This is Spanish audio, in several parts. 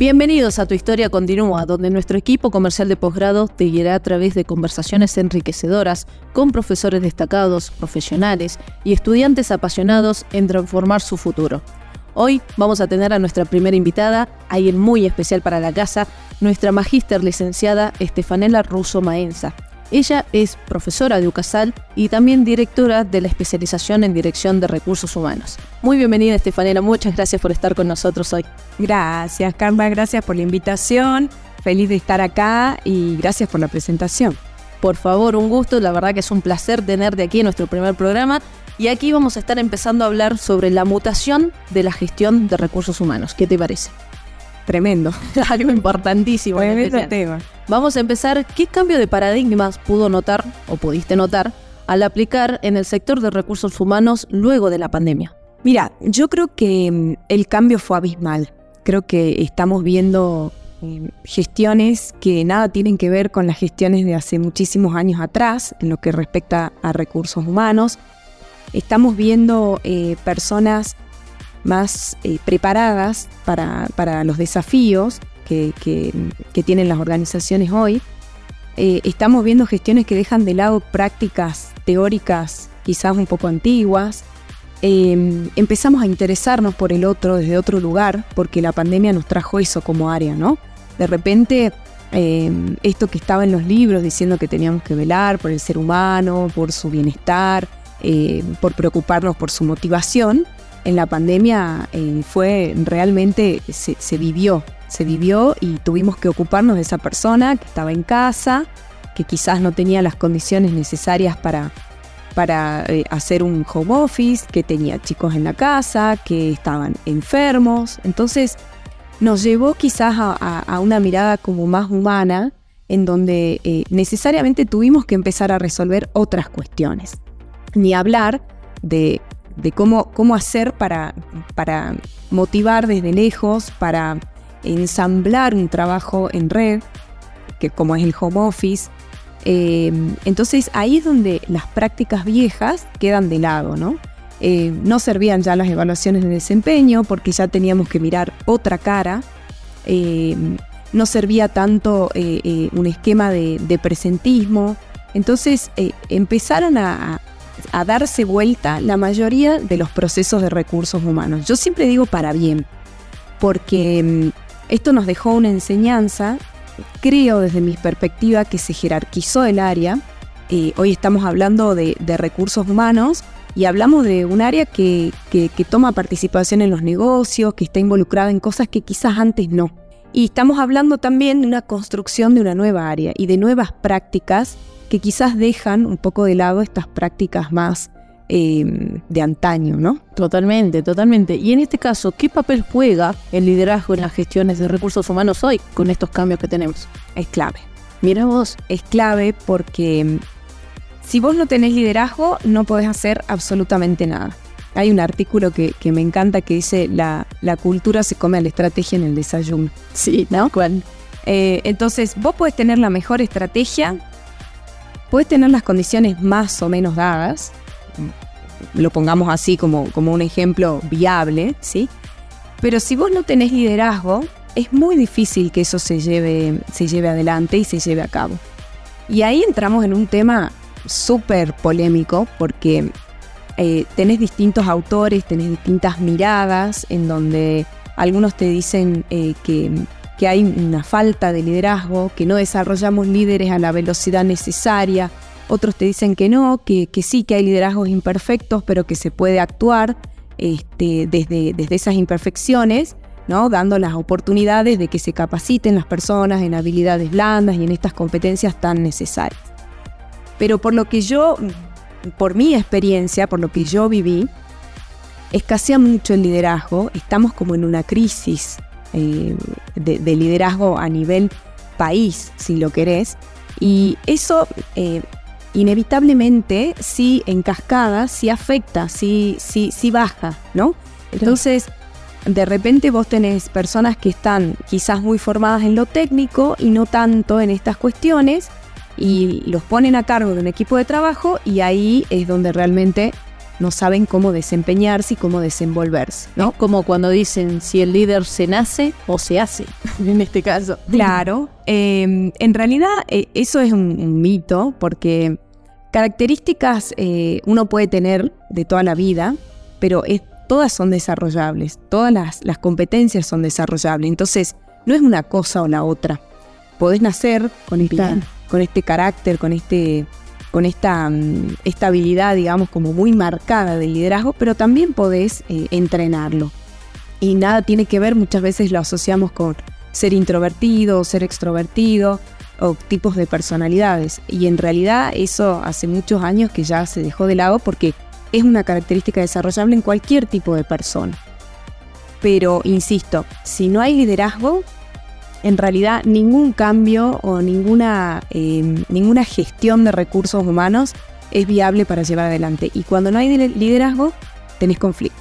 Bienvenidos a Tu Historia Continúa, donde nuestro equipo comercial de posgrado te guiará a través de conversaciones enriquecedoras con profesores destacados, profesionales y estudiantes apasionados en transformar su futuro. Hoy vamos a tener a nuestra primera invitada, alguien muy especial para la casa, nuestra magíster licenciada Estefanela Russo Maenza. Ella es profesora de UCASAL y también directora de la especialización en Dirección de Recursos Humanos. Muy bienvenida, Estefanela. Muchas gracias por estar con nosotros hoy. Gracias, Carla. Gracias por la invitación. Feliz de estar acá y gracias por la presentación. Por favor, un gusto. La verdad que es un placer tenerte aquí en nuestro primer programa. Y aquí vamos a estar empezando a hablar sobre la mutación de la gestión de recursos humanos. ¿Qué te parece? Tremendo. Algo importantísimo. Tremendo tema. Vamos a empezar. ¿Qué cambio de paradigmas pudo notar o pudiste notar al aplicar en el sector de recursos humanos luego de la pandemia? Mira, yo creo que mm, el cambio fue abismal. Creo que estamos viendo eh, gestiones que nada tienen que ver con las gestiones de hace muchísimos años atrás en lo que respecta a recursos humanos. Estamos viendo eh, personas más eh, preparadas para, los desafíos que, tienen las organizaciones hoy. Eh, estamos viendo gestiones que dejan de lado prácticas teóricas quizás un poco antiguas. Em, empezamos a interesarnos por el otro desde otro lugar, porque la pandemia nos trajo eso como área, ¿no? De repente, em, esto que estaba en los libros diciendo que teníamos que velar por el ser humano, por su bienestar, eh, por preocuparnos por su motivación, en la pandemia eh, fue realmente, se, vivió, se vivió y tuvimos que ocuparnos de esa persona que estaba en casa, que quizás no tenía las condiciones necesarias para, para eh, hacer un home office, que tenía chicos en la casa, que estaban enfermos. Entonces nos llevó quizás a, una mirada como más humana, en donde eh, necesariamente tuvimos que empezar a resolver otras cuestiones. Ni hablar de de cómo, cómo hacer para, para motivar desde lejos, para ensamblar un trabajo en red, que como es el home office. Eh, entonces ahí es donde las prácticas viejas quedan de lado, ¿no? Eh, no servían ya las evaluaciones de desempeño porque ya teníamos que mirar otra cara. Eh, no servía tanto un esquema de, de presentismo. Entonces empezaron a, a darse vuelta la mayoría de los procesos de recursos humanos. Yo siempre digo para bien, porque mm, esto nos dejó una enseñanza, creo desde mi perspectiva que se jerarquizó el área. Eh, hoy estamos hablando de, recursos humanos y hablamos de un área que, que toma participación en los negocios, que está involucrada en cosas que quizás antes no. Y estamos hablando también de una construcción de una nueva área y de nuevas prácticas que quizás dejan un poco de lado estas prácticas más em, de antaño, ¿no? Totalmente, totalmente. Y en este caso, ¿qué papel juega el liderazgo en las gestiones de recursos humanos hoy con estos cambios que tenemos? Es clave. Mira vos. Es clave porque em, si vos no tenés liderazgo, no podés hacer absolutamente nada. Hay un artículo que, me encanta que dice la, la, cultura se come a la estrategia en el desayuno. Sí, ¿no? ¿Cuál? Eh, entonces, vos podés tener la mejor estrategia, puedes tener las condiciones más o menos dadas, lo pongamos así como, como un ejemplo viable, ¿sí? Pero si vos no tenés liderazgo, es muy difícil que eso se lleve, se lleve adelante y se lleve a cabo. Y ahí entramos en un tema súper polémico porque eh, tenés distintos autores, tenés distintas miradas en donde algunos te dicen eh, que que hay una falta de liderazgo, que no desarrollamos líderes a la velocidad necesaria. Otros te dicen que no, que, sí, que hay liderazgos imperfectos, pero que se puede actuar este, desde, desde esas imperfecciones, ¿no? dando las oportunidades de que se capaciten las personas en habilidades blandas y en estas competencias tan necesarias. Pero por lo que yo, por mi experiencia, por lo que yo viví, escasea mucho el liderazgo, estamos como en una crisis eh, de, liderazgo a nivel país, si lo querés. Y eso eh, inevitablemente, sí en cascada, sí afecta, sí, sí, sí baja, ¿no? Entonces, de repente vos tenés personas que están quizás muy formadas en lo técnico y no tanto en estas cuestiones y los ponen a cargo de un equipo de trabajo y ahí es donde realmente no saben cómo desempeñarse y cómo desenvolverse. ¿no? Como cuando dicen si el líder se nace o se hace, en este caso. Claro, em, en realidad eh, eso es un, mito porque características eh, uno puede tener de toda la vida, pero todas son desarrollables, todas las, las competencias son desarrollables, entonces no es una cosa o la otra. Podés nacer con esta, con este carácter, con este con esta mm, estabilidad, digamos, como muy marcada de liderazgo, pero también podés eh, entrenarlo. Y nada tiene que ver, muchas veces lo asociamos con ser introvertido o ser extrovertido o tipos de personalidades. Y en realidad eso hace muchos años que ya se dejó de lado porque es una característica desarrollable en cualquier tipo de persona. Pero, insisto, si no hay liderazgo, en realidad ningún cambio o ninguna, em, ninguna gestión de recursos humanos es viable para llevar adelante. Y cuando no hay liderazgo, tenés conflicto.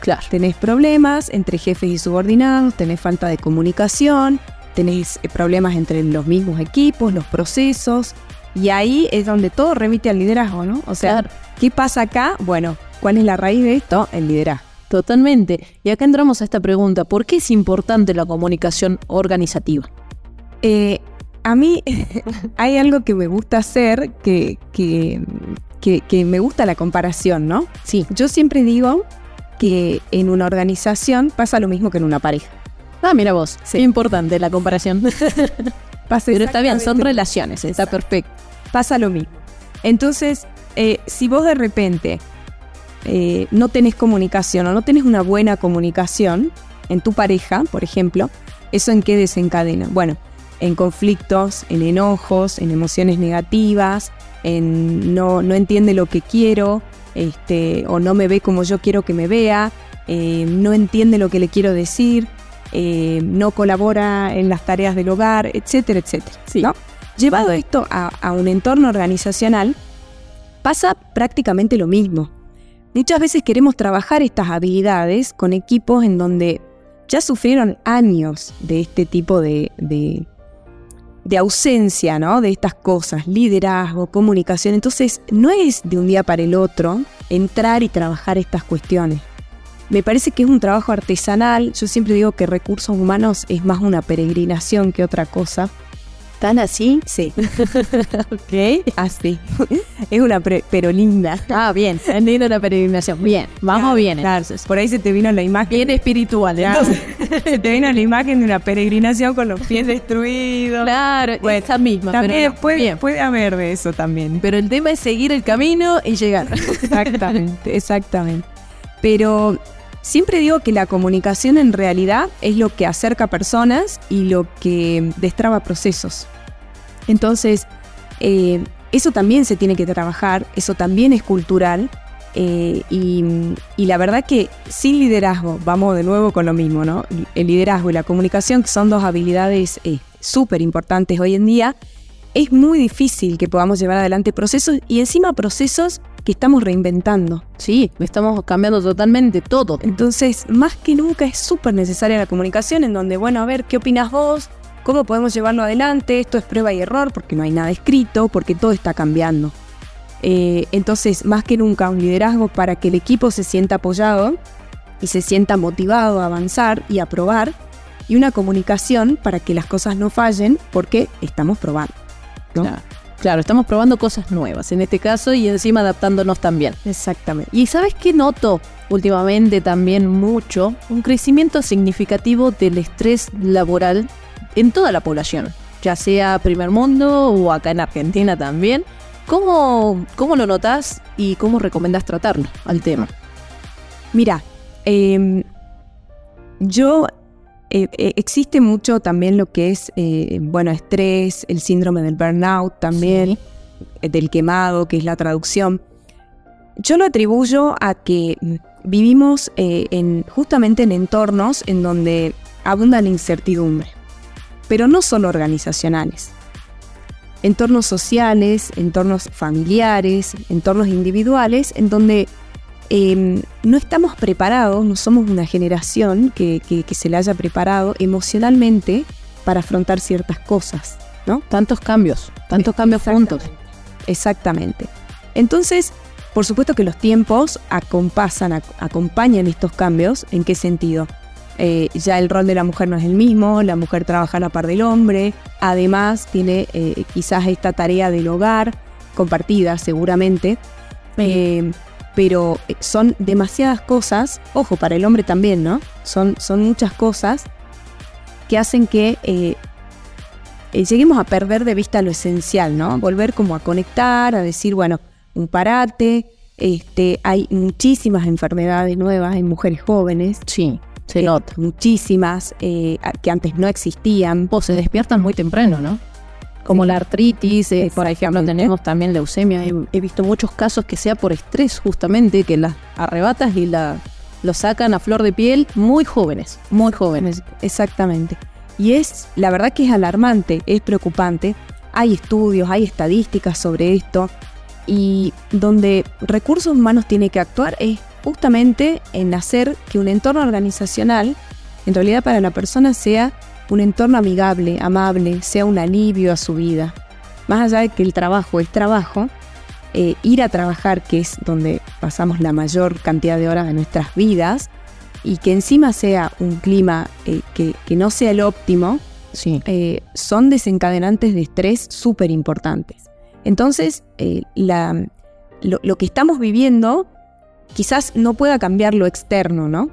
Claro. Tenés problemas entre jefes y subordinados, tenés falta de comunicación, tenés eh, problemas entre los mismos equipos, los procesos. Y ahí es donde todo remite al liderazgo, ¿no? O sea, ¿qué pasa acá? Bueno, ¿cuál es la raíz de esto? El liderazgo. Totalmente. Y acá entramos a esta pregunta, ¿por qué es importante la comunicación organizativa? Eh, a mí hay algo que me gusta hacer, que, que, que, me gusta la comparación, ¿no? Sí. Yo siempre digo que en una organización pasa lo mismo que en una pareja. Ah, mira vos, sí. importante la comparación. Pero está bien, son relaciones, está perfecto. Pasa lo mismo. Entonces, eh, si vos de repente eh, no tenés comunicación o no tenés una buena comunicación en tu pareja, por ejemplo, ¿eso en qué desencadena? Bueno, en conflictos, en enojos, en emociones negativas, en no, no entiende lo que quiero, este, o no me ve como yo quiero que me vea, eh, no entiende lo que le quiero decir, eh, no colabora en las tareas del hogar, etcétera, etcétera. ¿no? Llevado esto a un entorno organizacional, pasa prácticamente lo mismo. Muchas veces queremos trabajar estas habilidades con equipos en donde ya sufrieron años de este tipo de, de, ausencia, ¿no? De estas cosas, liderazgo, comunicación. Entonces, no es de un día para el otro entrar y trabajar estas cuestiones. Me parece que es un trabajo artesanal. Yo siempre digo que recursos humanos es más una peregrinación que otra cosa. ¿Tan así? Sí. ok. Así. es una pero linda. Ah, bien. Es linda una peregrinación. Bien. Vamos bien. Claro. Por ahí se te vino la imagen. Bien espiritual. Entonces. se te vino la imagen de una peregrinación con los pies destruidos. Claro, bueno, esa misma. También puede, puede haber de eso también. Pero el tema es seguir el camino y llegar. exactamente, exactamente. Pero Siempre digo que la comunicación en realidad es lo que acerca personas y lo que destraba procesos. Entonces, eh, eso también se tiene que trabajar, eso también es cultural. Eh, y, la verdad que sin liderazgo, vamos de nuevo con lo mismo, ¿no? El liderazgo y la comunicación, que son dos habilidades eh, súper importantes hoy en día, es muy difícil que podamos llevar adelante procesos y encima procesos que estamos reinventando. Sí, estamos cambiando totalmente todo. Entonces, más que nunca es súper necesaria la comunicación en donde, bueno, a ver, ¿qué opinas vos? ¿Cómo podemos llevarlo adelante? Esto es prueba y error porque no hay nada escrito, porque todo está cambiando. Eh, entonces, más que nunca, un liderazgo para que el equipo se sienta apoyado y se sienta motivado a avanzar y a probar, y una comunicación para que las cosas no fallen porque estamos probando. Claro, estamos probando cosas nuevas en este caso y encima adaptándonos también. Exactamente. Y sabes qué noto últimamente también mucho? Un crecimiento significativo del estrés laboral en toda la población, ya sea primer mundo o acá en Argentina también. ¿Cómo, cómo lo notas y cómo recomendás tratarlo al tema? Mira, em, yo eh, eh, existe mucho también lo que es, eh, bueno, estrés, el síndrome del burnout también, del quemado, que es la traducción. Yo lo atribuyo a que vivimos en, justamente en entornos en donde abunda la incertidumbre, pero no solo organizacionales. Entornos sociales, entornos familiares, entornos individuales, en donde Em, no estamos preparados, no somos una generación que, se le haya preparado emocionalmente para afrontar ciertas cosas, ¿no? Tantos cambios, tantos cambios juntos. Exactamente. Entonces, Por supuesto que los tiempos acompasan, acompañan estos cambios. ¿En qué sentido? Eh, ya el rol de la mujer no es el mismo, la mujer trabaja a la par del hombre, además tiene eh, quizás esta tarea del hogar compartida seguramente, eh, pero son demasiadas cosas, ojo, para el hombre también, ¿no? Son, son muchas cosas que hacen que lleguemos a perder de vista lo esencial, ¿no? Volver como a conectar, a decir, bueno, un parate, este, hay muchísimas enfermedades nuevas en mujeres jóvenes. Sí, se eh, Muchísimas eh, que antes no existían. O se despiertan muy temprano, ¿no? Como la artritis, eh, por ejemplo, tenemos también leucemia. He, visto muchos casos que sea por estrés, justamente, que las arrebatas y la, lo sacan a flor de piel muy jóvenes, muy jóvenes. Exactamente. Y es, la verdad que es alarmante, es preocupante. Hay estudios, hay estadísticas sobre esto y donde recursos humanos tiene que actuar es justamente en hacer que un entorno organizacional, en realidad para la persona, sea un entorno amigable, amable, sea un alivio a su vida. Más allá de que el trabajo es trabajo, eh, ir a trabajar, que es donde pasamos la mayor cantidad de horas de nuestras vidas, y que encima sea un clima eh, que, no sea el óptimo, sí. Eh, son desencadenantes de estrés súper importantes. Entonces, lo, que estamos viviendo quizás no pueda cambiar lo externo, ¿no?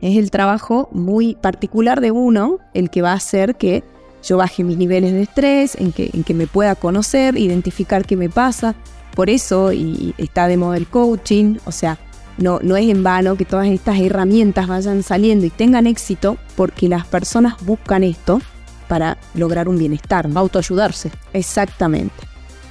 Es el trabajo muy particular de uno el que va a hacer que yo baje mis niveles de estrés, en que, en que me pueda conocer, identificar qué me pasa. Por eso y está de moda el coaching, o sea, no, no es en vano que todas estas herramientas vayan saliendo y tengan éxito porque las personas buscan esto para lograr un bienestar, autoayudarse. Exactamente.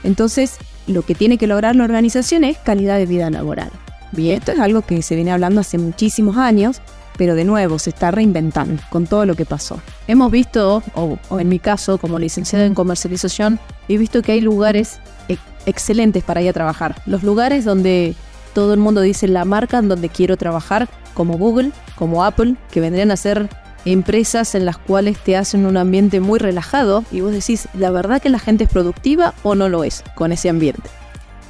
Entonces, lo que tiene que lograr la organización es calidad de vida laboral. Bien, esto es algo que se viene hablando hace muchísimos años, pero de nuevo se está reinventando con todo lo que pasó. Hemos visto, o, en mi caso, como licenciada en comercialización, he visto que hay lugares excelentes para ir a trabajar. Los lugares donde todo el mundo dice la marca en donde quiero trabajar, como Google, como Apple, que vendrían a ser empresas en las cuales te hacen un ambiente muy relajado y vos decís, ¿la verdad que la gente es productiva o no lo es con ese ambiente?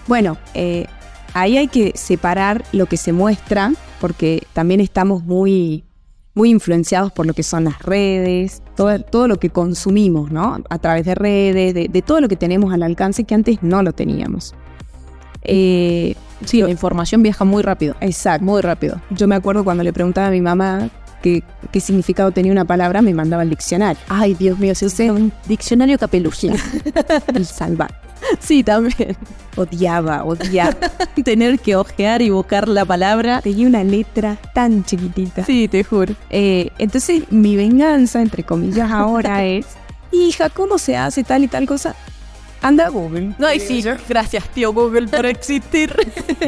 Bueno, eh, ahí hay que separar lo que se muestra, porque también estamos muy, muy influenciados por lo que son las redes, todo, todo lo que consumimos, ¿no? A través de redes, de, todo lo que tenemos al alcance que antes no lo teníamos. Eh, sí, la información viaja muy rápido. Exacto. Muy rápido. Yo me acuerdo cuando le preguntaba a mi mamá qué, significado tenía una palabra, me mandaba el diccionario. Ay, Dios mío, si usé un diccionario capelucín. el salva. Sí, también. Odiaba, odiaba. Tener que ojear y buscar la palabra. Tenía una letra tan chiquitita. Sí, te juro. Eh, entonces, mi venganza, entre comillas, ahora es, hija, ¿cómo se hace tal y tal cosa? Anda Google. No, sí, gracias, tío Google, por existir.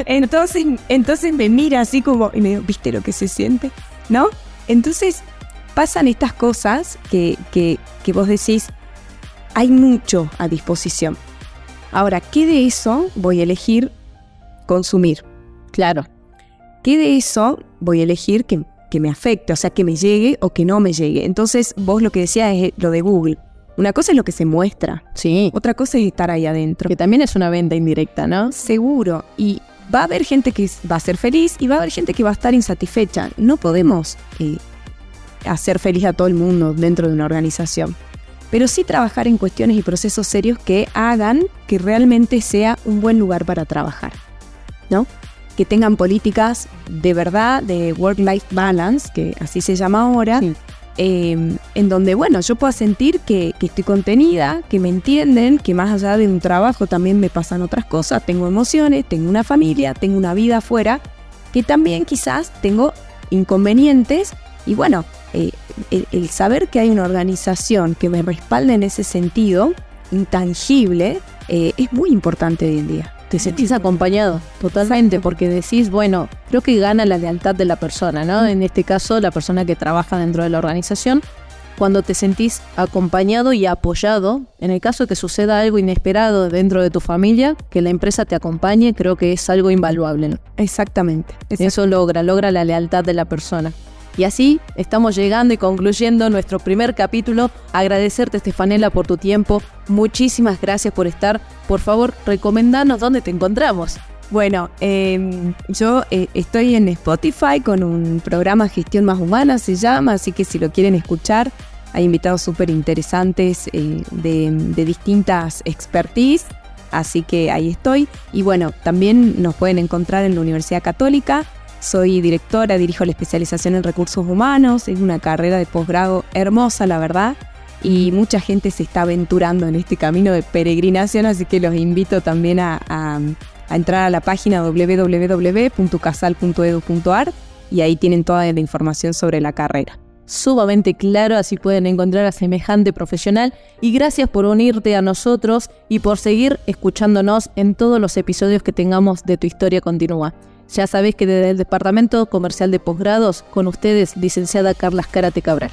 entonces, entonces me mira así como, y me digo, ¿viste lo que se siente? ¿No? Entonces pasan estas cosas que, que, vos decís, hay mucho a disposición. Ahora, ¿qué de eso voy a elegir consumir? Claro. ¿Qué de eso voy a elegir que, que, me afecte? O sea, que me llegue o que no me llegue. Entonces, vos lo que decías es lo de Google. Una cosa es lo que se muestra. Sí. Otra cosa es estar ahí adentro. Que también es una venta indirecta, ¿no? Seguro. Y va a haber gente que va a ser feliz y va a haber gente que va a estar insatisfecha. No podemos eh, hacer feliz a todo el mundo dentro de una organización, pero sí trabajar en cuestiones y procesos serios que hagan que realmente sea un buen lugar para trabajar, ¿no? Que tengan políticas de verdad de work-life balance, que así se llama ahora, Em, en donde, bueno, yo pueda sentir que, estoy contenida, que me entienden, que más allá de un trabajo también me pasan otras cosas, tengo emociones, tengo una familia, tengo una vida afuera, que también quizás tengo inconvenientes y bueno, eh, el, saber que hay una organización que me respalda en ese sentido, intangible, eh, es muy importante hoy en día te sentís acompañado totalmente porque decís, bueno, creo que gana la lealtad de la persona, ¿no? En este caso, la persona que trabaja dentro de la organización, cuando te sentís acompañado y apoyado, en el caso de que suceda algo inesperado dentro de tu familia, que la empresa te acompañe, creo que es algo invaluable. ¿no? Exactamente. Eso logra, logra la lealtad de la persona. Y así estamos llegando y concluyendo nuestro primer capítulo. Agradecerte, Estefanela, por tu tiempo. Muchísimas gracias por estar. Por favor, recomendanos dónde te encontramos. Bueno, em, yo eh, estoy en Spotify con un programa Gestión Más Humana, se llama, así que si lo quieren escuchar, hay invitados súper interesantes eh, de, de distintas expertise, así que ahí estoy. Y bueno, también nos pueden encontrar en la Universidad Católica. Soy directora, dirijo la especialización en recursos humanos, es una carrera de posgrado hermosa, la verdad y mucha gente se está aventurando en este camino de peregrinación, así que los invito también a, entrar a la página www.casal.edu.ar y ahí tienen toda la información sobre la carrera. Sumamente claro, así pueden encontrar a semejante profesional y gracias por unirte a nosotros y por seguir escuchándonos en todos los episodios que tengamos de Tu Historia Continúa. Ya sabéis que desde el Departamento Comercial de Posgrados, con ustedes, licenciada Carla Carate Cabral.